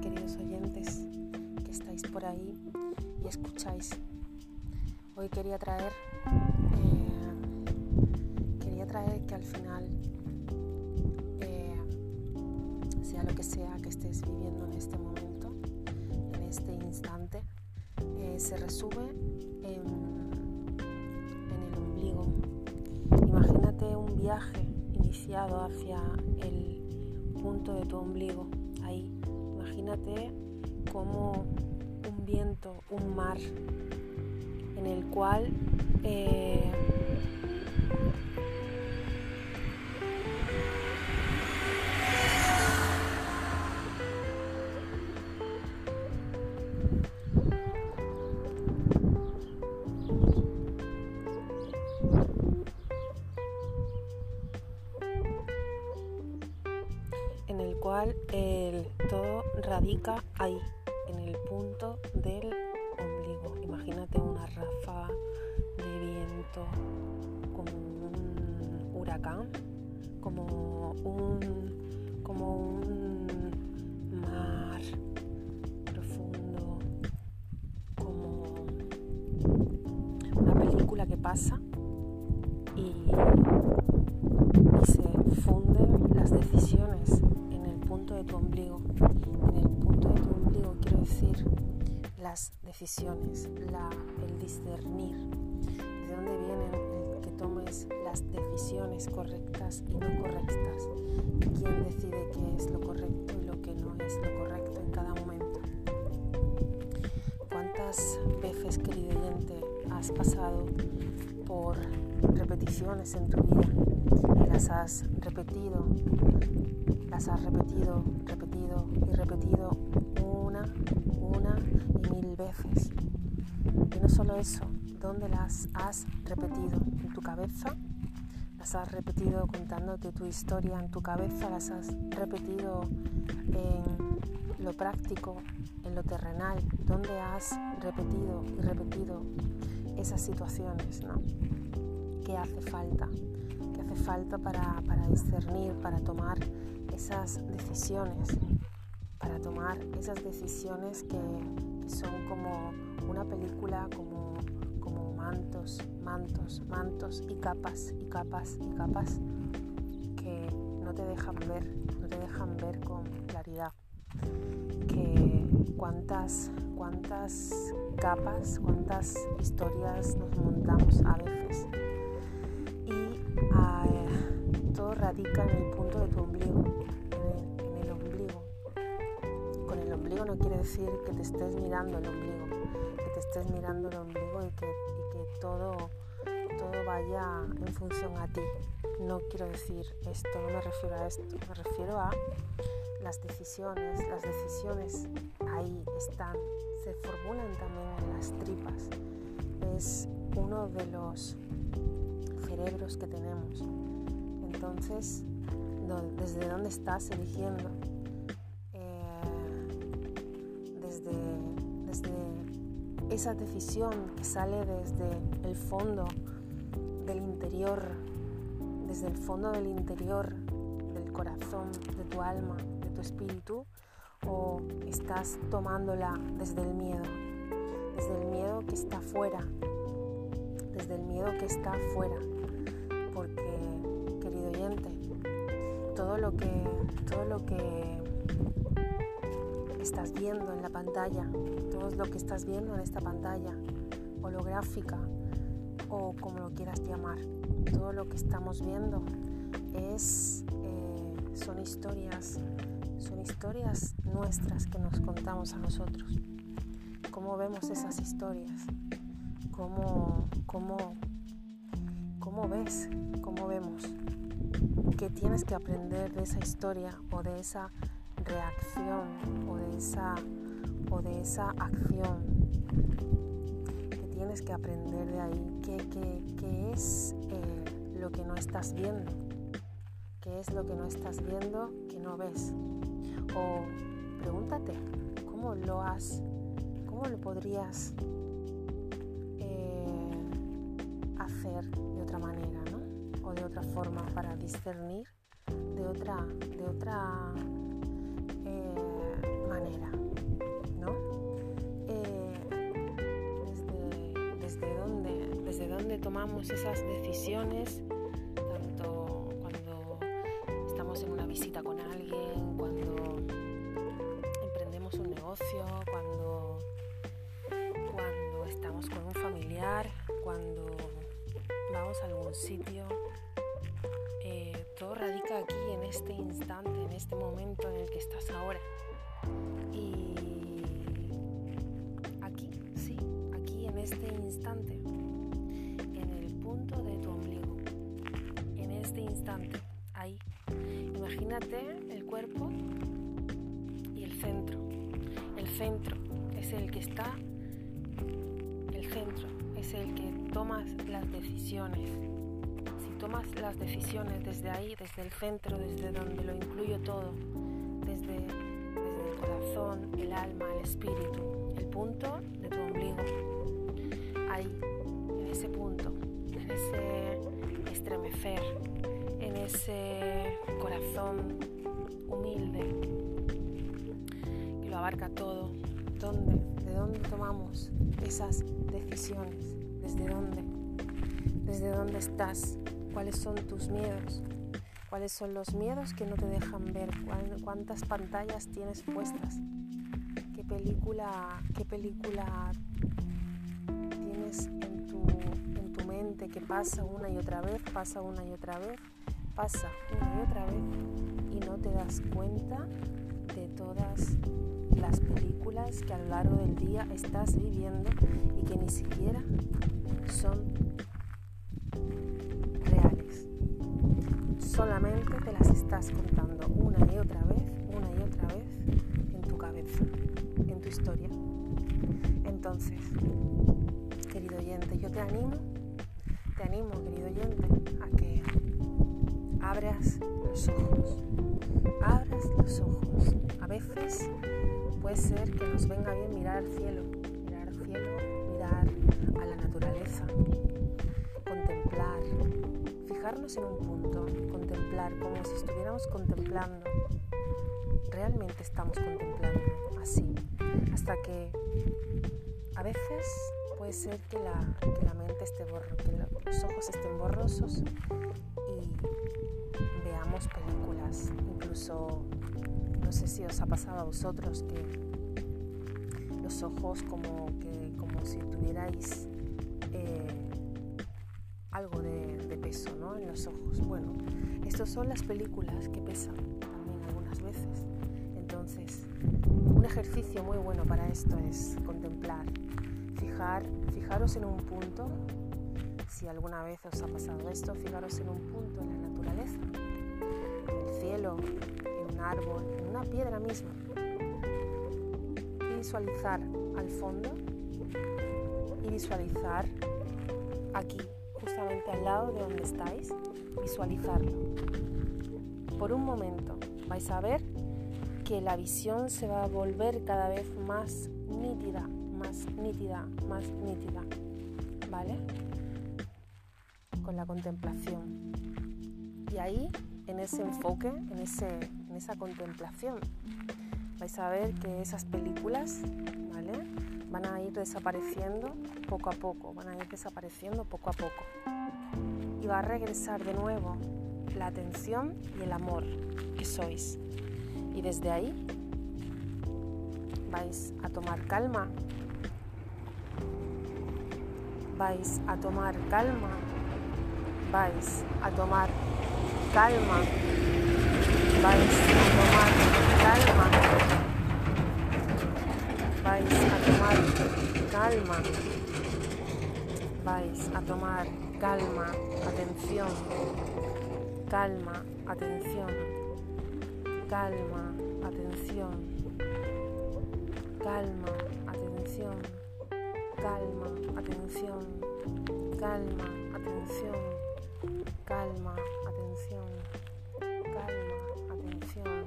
queridos oyentes que estáis por ahí y escucháis. Hoy quería traer, eh, quería traer que al final, eh, sea lo que sea que estés viviendo en este momento, en este instante, eh, se resume en, el ombligo. Imagínate un viaje iniciado hacia el punto de tu ombligo. Imagínate como un viento, un mar, en el cual eh, radica ahí, en el punto del ombligo. Imagínate una ráfaga de viento, como un huracán, como un, como un mar profundo, como una película que pasa y, tu ombligo. En el punto de tu ombligo quiero decir las decisiones, la, el discernir, de dónde vienen el que tomes las decisiones correctas y no correctas, quién decide qué es lo correcto y lo que no es lo correcto en cada momento. ¿Cuántas veces, querido oyente, has pasado por repeticiones en tu vida las has repetido, las has repetido, repetido y repetido una, una y mil veces. Y no solo eso, ¿dónde las has repetido? ¿En tu cabeza? ¿Las has repetido contándote tu historia en tu cabeza? ¿Las has repetido en lo práctico, en lo terrenal? ¿Dónde has repetido y repetido esas situaciones? ¿no? ¿Qué hace falta? ¿Qué hace falta para, discernir, para tomar esas decisiones? Para tomar esas decisiones que, que son como una película, como, como mantos, mantos, mantos y capas y capas y capas que no te dejan ver, no te dejan ver con claridad. Que cuántas, cuántas capas, cuántas historias nos montamos a veces. Radica en el punto de tu ombligo, en el, en el ombligo. Con el ombligo no quiere decir que te estés mirando el ombligo, que te estés mirando el ombligo y que, y que todo, todo vaya en función a ti. No quiero decir esto, no me refiero a esto, me refiero a las decisiones, las decisiones ahí están, se formulan también en las tripas. Es uno de los cerebros que tenemos. Entonces, ¿desde dónde estás eligiendo? Eh, desde, esa decisión que sale desde el fondo del interior, desde el fondo del interior del corazón, de tu alma, tu espíritu o estás tomándola desde el miedo, desde el miedo que está fuera, desde el miedo que está fuera, porque todo lo que todo lo que estás viendo en la pantalla, todo lo que estás viendo en esta pantalla holográfica o como lo quieras llamar, todo lo que estamos viendo es eh, son historias son historias nuestras que nos contamos a nosotros. ¿Cómo vemos esas historias? ¿Cómo, cómo, cómo ves? ¿Cómo vemos? ¿Qué tienes que aprender de esa historia o de esa reacción o de esa, o de esa acción? ¿Qué tienes que aprender de ahí? ¿Qué, qué, qué es eh, lo que no estás viendo? ¿Qué es lo que no estás viendo que no ves? O pregúntate, ¿cómo lo has, cómo lo podrías eh, hacer De otra forma para discernir de otra, de otra eh, manera? ¿No? Eh, desde, dónde, ¿Desde dónde tomamos esas decisiones? Tanto cuando estamos en una visita con alguien, cuando emprendemos un negocio, cuando, cuando estamos con un familiar, cuando vamos a algún sitio este instante, ahí. Imagínate el cuerpo y el centro. El centro es el que está, el centro es el que tomas las decisiones tomas las decisiones desde ahí, desde el centro, desde donde lo incluyo todo, desde, el corazón, el alma, el espíritu, el punto de tu ombligo. Ahí, en ese punto, en ese estremecer, en ese corazón humilde que lo abarca todo. ¿De dónde tomamos esas decisiones? ¿Desde dónde? ¿Desde dónde estás? cuáles son tus miedos, cuáles son los miedos que no te dejan ver, cuántas pantallas tienes puestas, qué película, qué película tienes en tu, en tu mente que pasa una y otra vez, pasa una y otra vez, pasa una y otra vez y no te das cuenta de todas las películas que a lo largo del día estás viviendo y que ni siquiera son solamente te las estás contando una y otra vez, una y otra vez en tu cabeza, en tu historia. Entonces, querido oyente, yo te animo, te animo, querido oyente, a que abras los ojos, abras los ojos. A veces puede ser que nos venga bien mirar al cielo, mirar al cielo, mirar a la naturaleza, contemplar, fijarnos en un punto, contemplar como si estuviéramos contemplando. Realmente estamos contemplando así, hasta que a veces puede ser que la, mente esté borrosa, que los ojos estén borrosos y veamos películas. Incluso, no sé si os ha pasado a vosotros que los ojos como, que, como si tuvierais eh, algo de, peso ¿no? en los ojos. Bueno, estas son las películas que pesan también algunas veces. Entonces, un ejercicio muy bueno para esto es contemplar, fijar, fijaros en un punto, si alguna vez os ha pasado esto, fijaros en un punto en la naturaleza, en el cielo, en un árbol, en una piedra misma. Visualizar al fondo y visualizar aquí justamente al lado de donde estáis, visualizarlo. Por un momento vais a ver que la visión se va a volver cada vez más nítida, más nítida, más nítida. ¿Vale? Con la contemplación. Y ahí, en ese enfoque, en, ese, en esa contemplación, vais a ver que esas películas, ¿vale? van a ir desapareciendo poco a poco, van a ir desapareciendo poco a poco. Y va a regresar de nuevo la atención y el amor que sois. Y desde ahí vais a tomar calma, vais a tomar calma, vais a tomar calma, vais a tomar calma vais a tomar calma, vais a tomar calma, atención, calma, atención, calma, atención, calma, atención, calma, atención, calma, atención, calma, atención, calma, atención,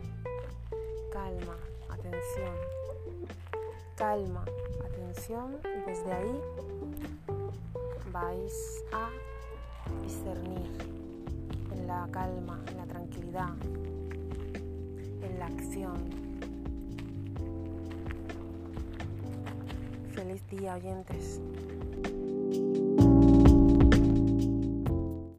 calma, atención. Calma, atención. Y desde ahí vais a discernir en la calma, en la tranquilidad, en la acción, Feliz día, oyentes.